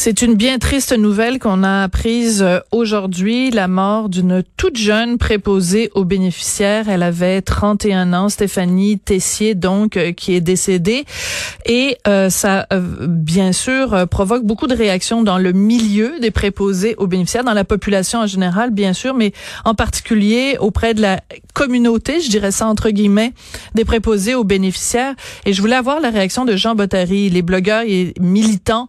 C'est une bien triste nouvelle qu'on a apprise euh, aujourd'hui, la mort d'une toute jeune préposée aux bénéficiaires. Elle avait 31 ans, Stéphanie Tessier, donc, euh, qui est décédée. Et euh, ça, bien sûr, provoque beaucoup de réactions dans le milieu des préposés aux bénéficiaires, dans la population en général, bien sûr, mais en particulier auprès de la communauté, je dirais ça entre guillemets, des préposés aux bénéficiaires. Et je voulais avoir la réaction de Jean Bottary, les blogueurs et militants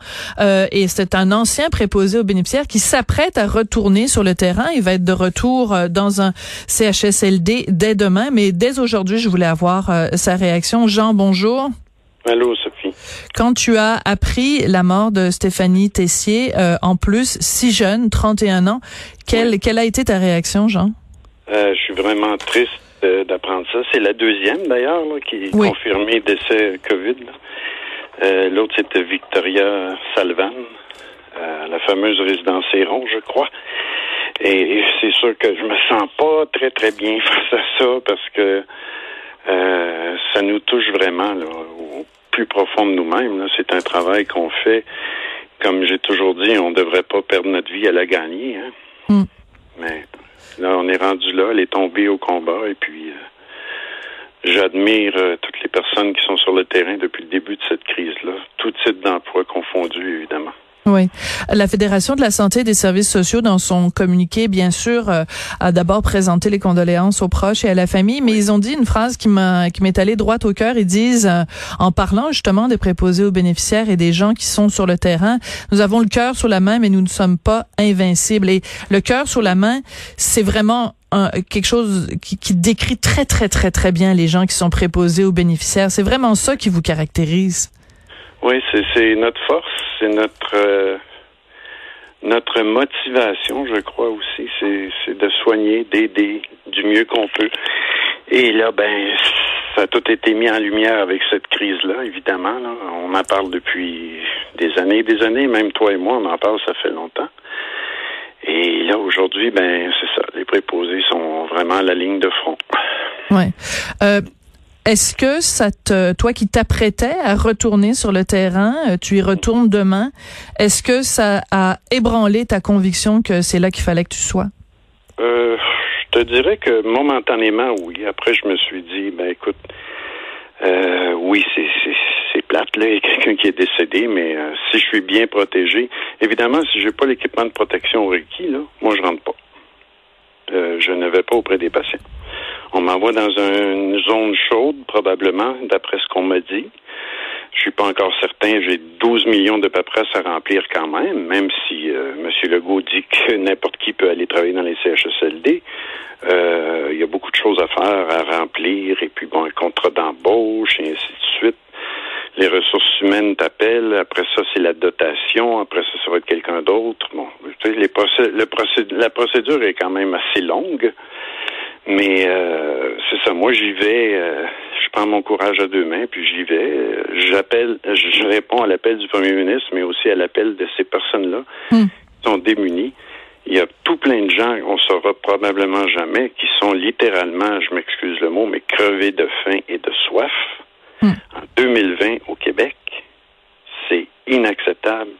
et c'est un ancien préposé aux bénéficiaires qui s'apprête à retourner sur le terrain. Il va être de retour euh, dans un CHSLD dès demain, mais dès aujourd'hui, je voulais avoir euh, sa réaction. Jean, bonjour. Allô, Sophie. Quand tu as appris la mort de Stéphanie Tessier, euh, en plus, si jeune, 31 ans, quelle, quelle a été ta réaction, Jean? Je suis vraiment triste d'apprendre ça. C'est la deuxième, d'ailleurs, qui est confirmée décès COVID. L'autre, c'était Victoria Salvan la fameuse résidence Héron, je crois. Et, c'est sûr que je me sens pas très très bien face à ça parce que euh, ça nous touche vraiment au plus profond de nous-mêmes. C'est un travail qu'on fait. Comme j'ai toujours dit, on ne devrait pas perdre notre vie à la gagner. Hein. Hmm. Mais là, on est rendu là. Elle est tombée au combat et puis. Euh, j'admire euh, toutes les personnes qui sont sur le terrain depuis le début de cette crise-là, tout type d'emploi confondu, évidemment. Oui. La Fédération de la santé et des services sociaux, dans son communiqué, bien sûr, euh, a d'abord présenté les condoléances aux proches et à la famille, mais ils ont dit une phrase qui m'a qui m'est allée droite au cœur. Ils disent, euh, en parlant justement des préposés aux bénéficiaires et des gens qui sont sur le terrain, nous avons le cœur sur la main, mais nous ne sommes pas invincibles. Et le cœur sur la main, c'est vraiment quelque chose qui décrit très, très, très, très bien les gens qui sont préposés aux bénéficiaires. C'est vraiment ça qui vous caractérise. Oui, c'est notre force, c'est notre euh, notre motivation, je crois aussi, c'est de soigner, d'aider du mieux qu'on peut. Et là, ben, ça a tout été mis en lumière avec cette crise-là, évidemment. On en parle depuis des années des années, même toi et moi, on en parle, ça fait longtemps. Et là, aujourd'hui, ben, c'est ça, les préposés sont vraiment la ligne de front. Euh, est-ce que ça toi qui t'apprêtais à retourner sur le terrain, euh, tu y retournes demain, est-ce que ça a ébranlé ta conviction que c'est là qu'il fallait que tu sois? Euh, je te dirais que momentanément, oui. Après, je me suis dit, ben écoute, euh, oui, c'est, plate, là, il y a quelqu'un qui est décédé, mais si je suis bien protégé, évidemment, si j'ai pas l'équipement de protection requis, là, moi, je rentre pas. je ne vais pas auprès des patients. On m'envoie dans une zone chaude, probablement, d'après ce qu'on m'a dit. Je suis pas encore certain. J'ai 12 millions de paperasses à remplir quand même, même si euh, M. Legault dit que n'importe qui peut aller travailler dans les CHSLD. Euh, il y a beaucoup de choses à faire, à remplir, et puis bon, un contrat d'embauche, et ainsi de suite. Les ressources humaines t'appellent. Après ça, c'est la dotation. Après ça, ça va être quelqu'un d'autre. Bon, tu sais, les le la procédure est quand même assez longue. Mais euh, c'est ça, moi j'y vais, euh, je prends mon courage à deux mains, puis j'y vais. J'appelle, je réponds à l'appel du premier ministre, mais aussi à l'appel de ces personnes-là hmm. qui sont démunies. Il y a tout plein de gens, on saura probablement jamais, qui sont littéralement, je m'excuse le mot, mais crevés de faim et de soif. Hmm. En 2020 au Québec, c'est inacceptable.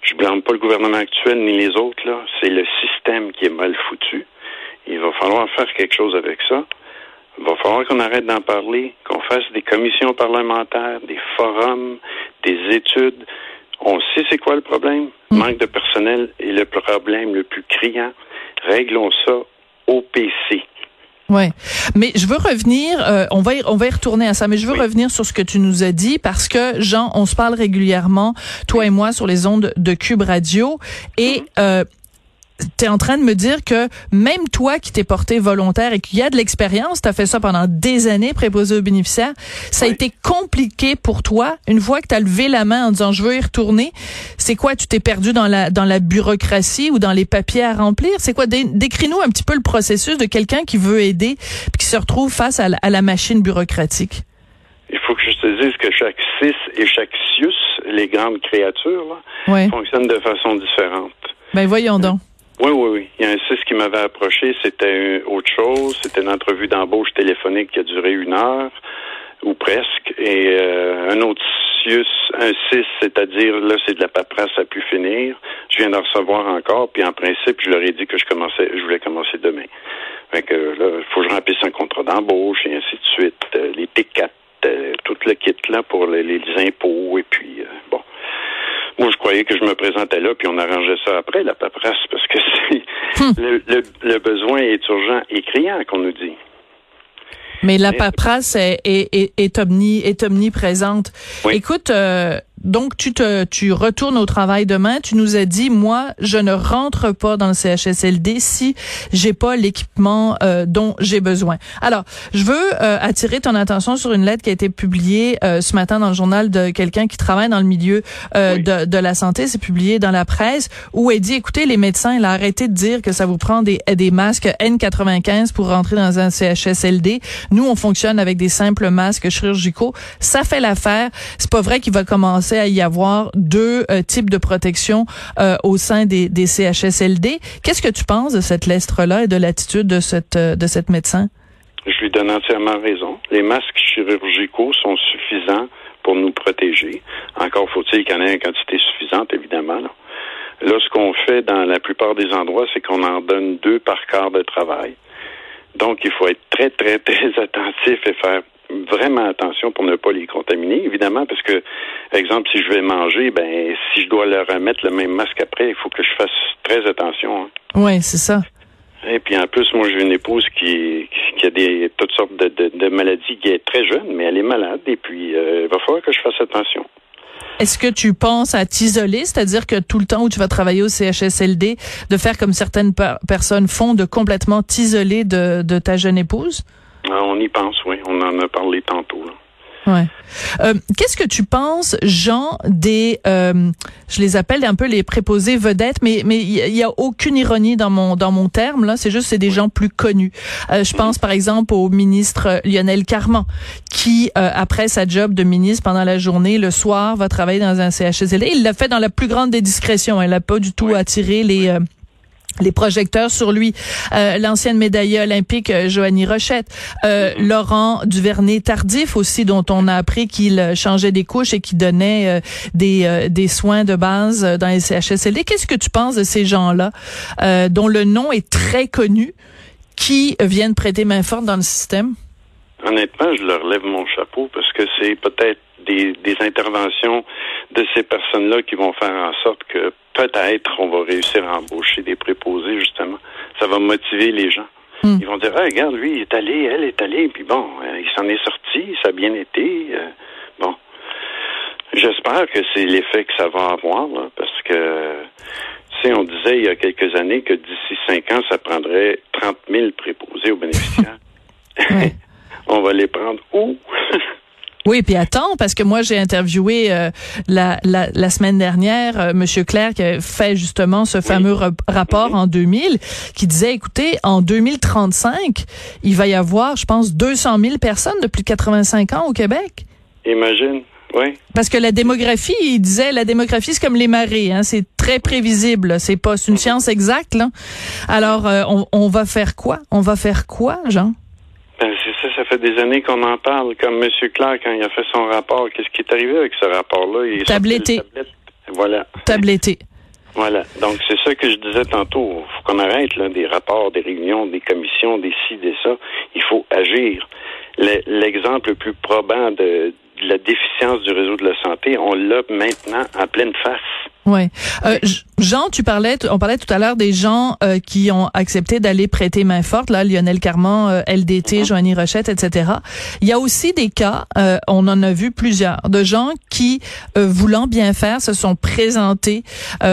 Je blâme pas le gouvernement actuel ni les autres, là. C'est le système qui est mal foutu. Il va falloir faire quelque chose avec ça. Il va falloir qu'on arrête d'en parler, qu'on fasse des commissions parlementaires, des forums, des études. On sait c'est quoi le problème? Mm. Manque de personnel est le problème le plus criant. Réglons ça au PC. Ouais, mais je veux revenir. Euh, on va y, on va y retourner à ça, mais je veux revenir sur ce que tu nous as dit parce que Jean, on se parle régulièrement, toi et moi, sur les ondes de Cube Radio et mm-hmm. euh, tu es en train de me dire que même toi qui t'es porté volontaire et qui a de l'expérience, tu as fait ça pendant des années, préposé aux bénéficiaires, ça a été compliqué pour toi une fois que tu as levé la main en disant je veux y retourner. C'est quoi, tu t'es perdu dans la dans la bureaucratie ou dans les papiers à remplir? C'est quoi? Décris-nous un petit peu le processus de quelqu'un qui veut aider puis qui se retrouve face à la, machine bureaucratique. Il faut que je te dise que chaque cis et chaque sius, les grandes créatures, fonctionnent de façon différente. Ben voyons donc. Oui, oui, oui. Il y a un CIS qui m'avait approché, c'était autre chose. C'était une entrevue d'embauche téléphonique qui a duré une heure ou presque. Et euh, un autre CIUS, un CIS, c'est-à-dire là, c'est de la paperasse à pu finir. Je viens d'en recevoir encore, puis en principe, je leur ai dit que je commençais, je voulais commencer demain. Fait que là, il faut que je remplisse un contrat d'embauche et ainsi de suite. Euh, les T4, euh, tout le kit là pour les, les impôts et puis bon. Moi, je croyais que je me présentais là, puis on arrangeait ça après, la paperasse, parce que c'est hum. le, le, besoin est urgent et criant, qu'on nous dit. Mais la paperasse est, est, est, omni, est omniprésente. Écoute, euh, donc, tu te, tu retournes au travail demain. Tu nous as dit, moi, je ne rentre pas dans le CHSLD si j'ai pas l'équipement euh, dont j'ai besoin. Alors, je veux euh, attirer ton attention sur une lettre qui a été publiée euh, ce matin dans le journal de quelqu'un qui travaille dans le milieu de, de, la santé. C'est publié dans la presse où elle dit, écoutez, les médecins, il a arrêté de dire que ça vous prend des, des masques N95 pour rentrer dans un CHSLD. Nous, on fonctionne avec des simples masques chirurgicaux. Ça fait l'affaire. C'est pas vrai qu'il va commencer à y avoir deux euh, types de protection euh, au sein des, CHSLD. Qu'est-ce que tu penses de cette lettre-là et de l'attitude de cette, euh, de médecin? Je lui donne entièrement raison. Les masques chirurgicaux sont suffisants pour nous protéger. Encore faut-il qu'il y en ait une quantité suffisante, évidemment. Là, ce qu'on fait dans la plupart des endroits, c'est qu'on en donne deux par quart de travail. Donc, il faut être très, très, très attentif et faire vraiment attention pour ne pas les contaminer, évidemment, parce que, exemple, si je vais manger, ben, si je dois leur remettre le même masque après, il faut que je fasse très attention. Hein. Oui, c'est ça. Et puis en plus, moi j'ai une épouse qui, qui a des toutes sortes de, de, maladies, qui est très jeune, mais elle est malade, et puis euh, il va falloir que je fasse attention. Est-ce que tu penses à t'isoler, c'est-à-dire que tout le temps où tu vas travailler au CHSLD, de faire comme certaines personnes font, de complètement t'isoler de, de ta jeune épouse? Ah, on y pense, oui. On en a parlé tantôt. Ouais. Euh, Qu'est-ce que tu penses, Jean, des, euh, je les appelle un peu les préposés vedettes, mais mais il y, a aucune ironie dans mon dans mon terme là. C'est juste c'est des gens plus connus. Euh, je pense par exemple au ministre Lionel Carman, qui euh, après sa job de ministre pendant la journée, le soir va travailler dans un CHSLD. Il l'a fait dans la plus grande des discrétions. Elle n'a pas du tout attiré les euh, les projecteurs sur lui, euh, l'ancienne médaillée olympique euh, Joanie Rochette, euh, mm-hmm. Laurent Duvernay Tardif aussi dont on a appris qu'il changeait des couches et qui donnait des des soins de base dans les CHSLD. Qu'est-ce que tu penses de ces gens-là dont le nom est très connu qui viennent prêter main forte dans le système? Honnêtement, je leur lève mon chapeau parce que c'est peut-être des, des interventions de ces personnes-là qui vont faire en sorte que peut-être on va réussir à embaucher des préposés, justement. Ça va motiver les gens. Hmm. Ils vont dire, ah, regarde, lui, il est allé, elle est allée, puis bon, euh, il s'en est sorti, ça a bien été. Euh, bon. J'espère que c'est l'effet que ça va avoir, là, parce que, tu sais, on disait il y a quelques années que d'ici cinq ans, ça prendrait 30 000 préposés aux bénéficiaires. on va les prendre où? Oui, puis attends, parce que moi j'ai interviewé euh, la, la, la, semaine dernière euh, Monsieur Claire qui a fait justement ce fameux rapport en 2000, qui disait, écoutez, en 2035, il va y avoir, je pense, 200 000 personnes de plus de 85 ans au Québec. Imagine. Oui. Parce que la démographie, il disait, la démographie, c'est comme les marées, hein, c'est très prévisible, c'est pas une science exacte. Là. Alors, euh, on, on va faire quoi? On va faire quoi, Jean? C'est ça, ça fait des années qu'on en parle. Comme M. Clark, quand il a fait son rapport, qu'est-ce qui est arrivé avec ce rapport-là? Tabletté. Voilà. Tabletté. Voilà. Donc, c'est ça que je disais tantôt. Il faut qu'on arrête là, des rapports, des réunions, des commissions, des ci, des ça. Il faut agir. L'exemple le plus probant de, de la déficience du réseau de la santé, on l'a maintenant en pleine face. Oui. Euh, Jean, tu parlais, on parlait tout à l'heure des gens euh, qui ont accepté d'aller prêter main forte, là, Lionel Carman, euh, LDT. Joanie Rochette, etc. Il y a aussi des cas, euh, on en a vu plusieurs, de gens qui, voulant bien faire, se sont présentés,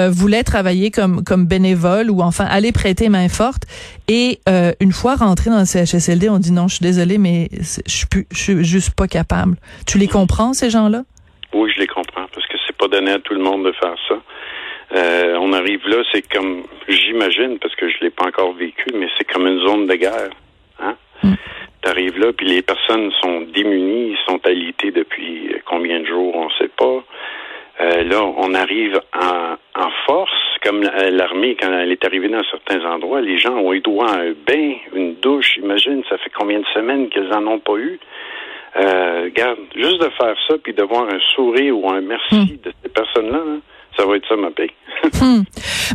voulaient travailler comme comme bénévoles ou enfin aller prêter main forte, et une fois rentrés dans le CHSLD, on dit non, je suis désolé, mais je suis je suis juste pas capable. Tu les comprends ces gens-là? Oui, je les comprends parce que c'est pas donné à tout le monde de faire ça. Euh, on arrive là, c'est comme, j'imagine, parce que je l'ai pas encore vécu, mais c'est comme une zone de guerre. Hein? Mm. Tu arrives là, puis les personnes sont démunies, sont alitées depuis combien de jours, on sait pas. Euh, là, on arrive en, en force, comme l'armée, quand elle est arrivée dans certains endroits, les gens ont eu droit à un bain, une douche. Imagine, ça fait combien de semaines qu'ils en ont pas eu? Euh, regarde, juste de faire ça, puis de voir un sourire ou un merci hmm. de ces personnes-là, ça va être ça ma paix. Hmm.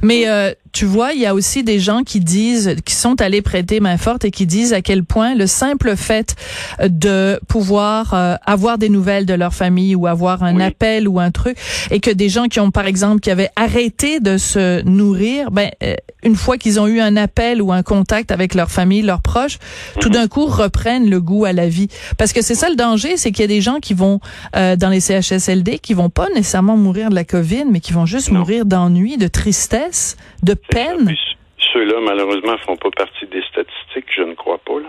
Mais euh, tu vois, il y a aussi des gens qui disent, qui sont allés prêter main forte et qui disent à quel point le simple fait de pouvoir euh, avoir des nouvelles de leur famille ou avoir un appel ou un truc, et que des gens qui ont, par exemple, qui avaient arrêté de se nourrir, ben euh, une fois qu'ils ont eu un appel ou un contact avec leur famille, leurs proches, tout mhm. d'un coup reprennent le goût à la vie. Parce que c'est ça le danger, c'est qu'il y a des gens qui vont euh, dans les CHSLD qui vont pas nécessairement mourir de la COVID, mais qui vont juste mourir d'ennui, de tristesse, de peine? Ceux-là, malheureusement, ne font pas partie des statistiques, je ne crois pas. Là.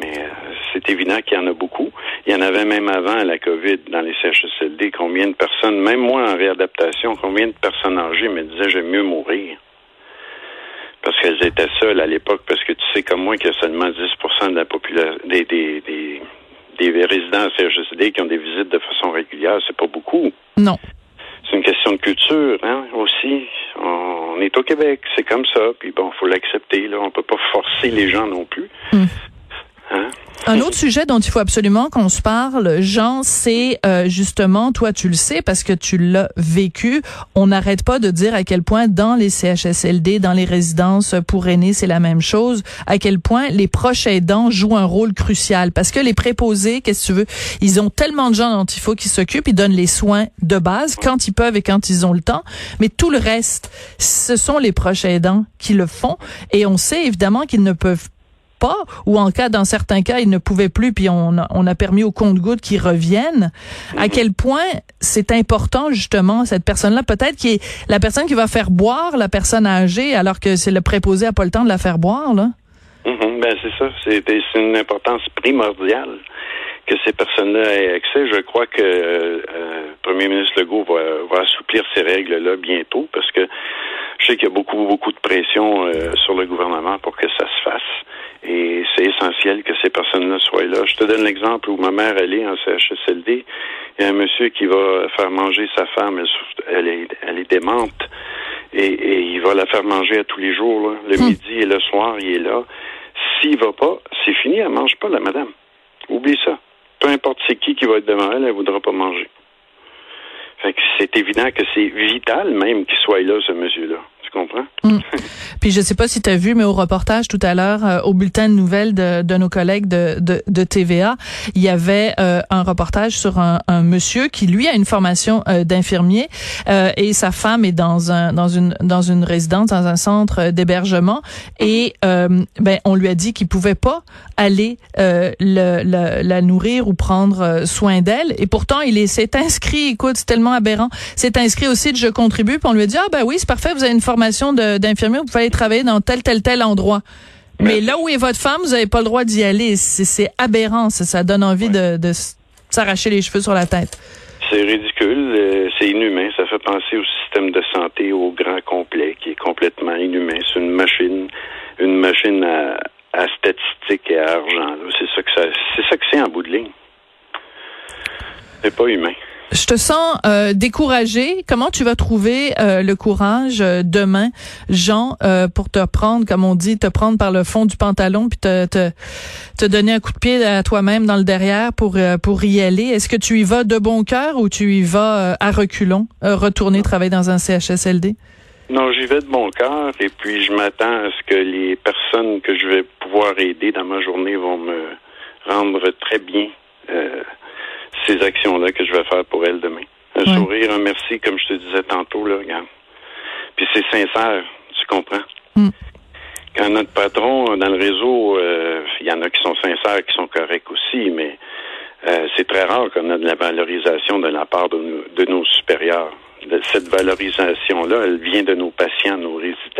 Mais euh, c'est évident qu'il y en a beaucoup. Il y en avait même avant la COVID dans les CHSLD. Combien de personnes, même moi en réadaptation, combien de personnes âgées me disaient j'aime mieux mourir? Parce qu'elles étaient seules à l'époque, parce que tu sais comme moi qu'il y a seulement 10% de la population des, des, des, des résidents CHSLD qui ont des visites de façon régulière, c'est pas beaucoup. Non. Question de culture, hein, aussi. On est au Québec, c'est comme ça. Puis bon, faut l'accepter. Là, on peut pas forcer les gens non plus. Hmm. Hein? Un autre sujet dont il faut absolument qu'on se parle, Jean, c'est euh, justement, toi tu le sais parce que tu l'as vécu, on n'arrête pas de dire à quel point dans les CHSLD, dans les résidences pour aînés, c'est la même chose, à quel point les proches aidants jouent un rôle crucial. Parce que les préposés, qu'est-ce que tu veux, ils ont tellement de gens dont il faut qu'ils s'occupent, ils donnent les soins de base quand ils peuvent et quand ils ont le temps, mais tout le reste, ce sont les proches aidants qui le font. Et on sait évidemment qu'ils ne peuvent ou en cas, dans certains cas, ils ne pouvaient plus, puis on a, on a permis au compte-gouttes qu'ils reviennent. À quel point c'est important, justement, cette personne-là, peut-être qui est la personne qui va faire boire la personne âgée, alors que c'est le préposé n'a pas le temps de la faire boire, là? Mm-hmm. ben, c'est ça. C'est une importance primordiale que ces personnes-là aient accès. Je crois que euh, le premier ministre Legault va, va assouplir ces règles-là bientôt parce que je sais qu'il y a beaucoup, beaucoup de pression euh, sur le gouvernement pour que ça se fasse. Et c'est essentiel que ces personnes-là soient là. Je te donne l'exemple où ma mère, elle est en CHSLD. Il y a un monsieur qui va faire manger sa femme. Elle, est, elle est démente. Et, il va la faire manger à tous les jours. Là. Le hmm. midi et le soir, il est là. S'il va pas, c'est fini. Elle mange pas, la madame. Oublie ça. Peu importe c'est qui qui va être devant elle, elle voudra pas manger. Fait que c'est évident que c'est vital même qu'il soit là, ce monsieur-là. Mm. Puis je sais pas si tu as vu, mais au reportage tout à l'heure, euh, au bulletin de nouvelles de, de nos collègues de, de, de, TVA, il y avait euh, un reportage sur un, un, monsieur qui lui a une formation euh, d'infirmier et sa femme est dans un dans une dans une résidence, dans un centre d'hébergement et ben on lui a dit qu'il pouvait pas aller le, la nourrir ou prendre soin d'elle et pourtant il est s'est inscrit. Écoute, c'est tellement aberrant. C'est inscrit au site Je contribue. Puis on lui a dit ah ben oui c'est parfait, vous avez une formation d'infirmière, vous pouvez aller travailler dans tel, tel, tel endroit. Mais là où est votre femme, vous n'avez pas le droit d'y aller. C'est aberrant. Ça, donne envie de, s'arracher les cheveux sur la tête. C'est ridicule, euh, c'est inhumain. Ça fait penser au système de santé au grand complet qui est complètement inhumain. C'est une machine, une machine à, statistiques et à argent. C'est ça que c'est ça que c'est en bout de ligne. C'est pas humain. Je te sens euh, découragé. Comment tu vas trouver euh, le courage euh, demain, Jean, pour te prendre, comme on dit, te prendre par le fond du pantalon, puis te, te, te donner un coup de pied à toi-même dans le derrière pour pour y aller? Est-ce que tu y vas de bon cœur ou tu y vas à reculons, retourner travailler dans un CHSLD? Non, j'y vais de bon cœur et puis je m'attends à ce que les personnes que je vais pouvoir aider dans ma journée vont me rendre très bien ces actions-là que je vais faire pour elle demain. Un sourire, un merci, comme je te disais tantôt, là, regarde. Puis c'est sincère, tu comprends? Mm. Quand notre patron, dans le réseau, euh, il y en a qui sont sincères, qui sont corrects aussi, mais euh, c'est très rare qu'on ait de la valorisation de la part de, de nos supérieurs. Cette valorisation-là, elle vient de nos patients, nos résidents.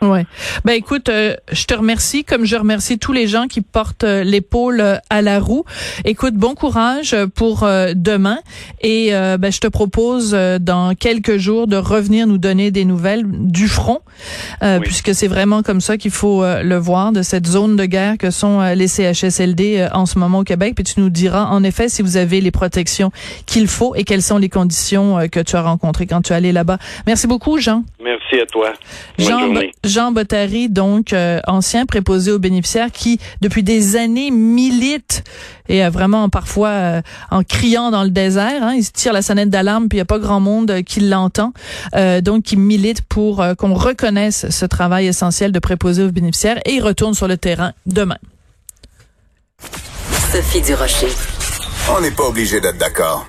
Ouais. Ben écoute, euh, je te remercie comme je remercie tous les gens qui portent euh, l'épaule euh, à la roue. Écoute, bon courage pour demain et ben, je te propose dans quelques jours de revenir nous donner des nouvelles du front, puisque c'est vraiment comme ça qu'il faut le voir de cette zone de guerre que sont les CHSLD en ce moment au Québec. Puis tu nous diras en effet si vous avez les protections qu'il faut et quelles sont les conditions que tu as rencontrées quand tu es allé là-bas. Merci beaucoup, Jean. Merci à toi. Jean, Jean Bottary, donc euh, ancien préposé aux bénéficiaires, qui depuis des années milite et a vraiment parfois euh, en criant dans le désert, hein, il se tire la sonnette d'alarme puis il y a pas grand monde euh, qui l'entend, donc qui milite pour qu'on reconnaisse ce travail essentiel de préposé aux bénéficiaires et il retourne sur le terrain demain. Sophie Durocher. On n'est pas obligé d'être d'accord.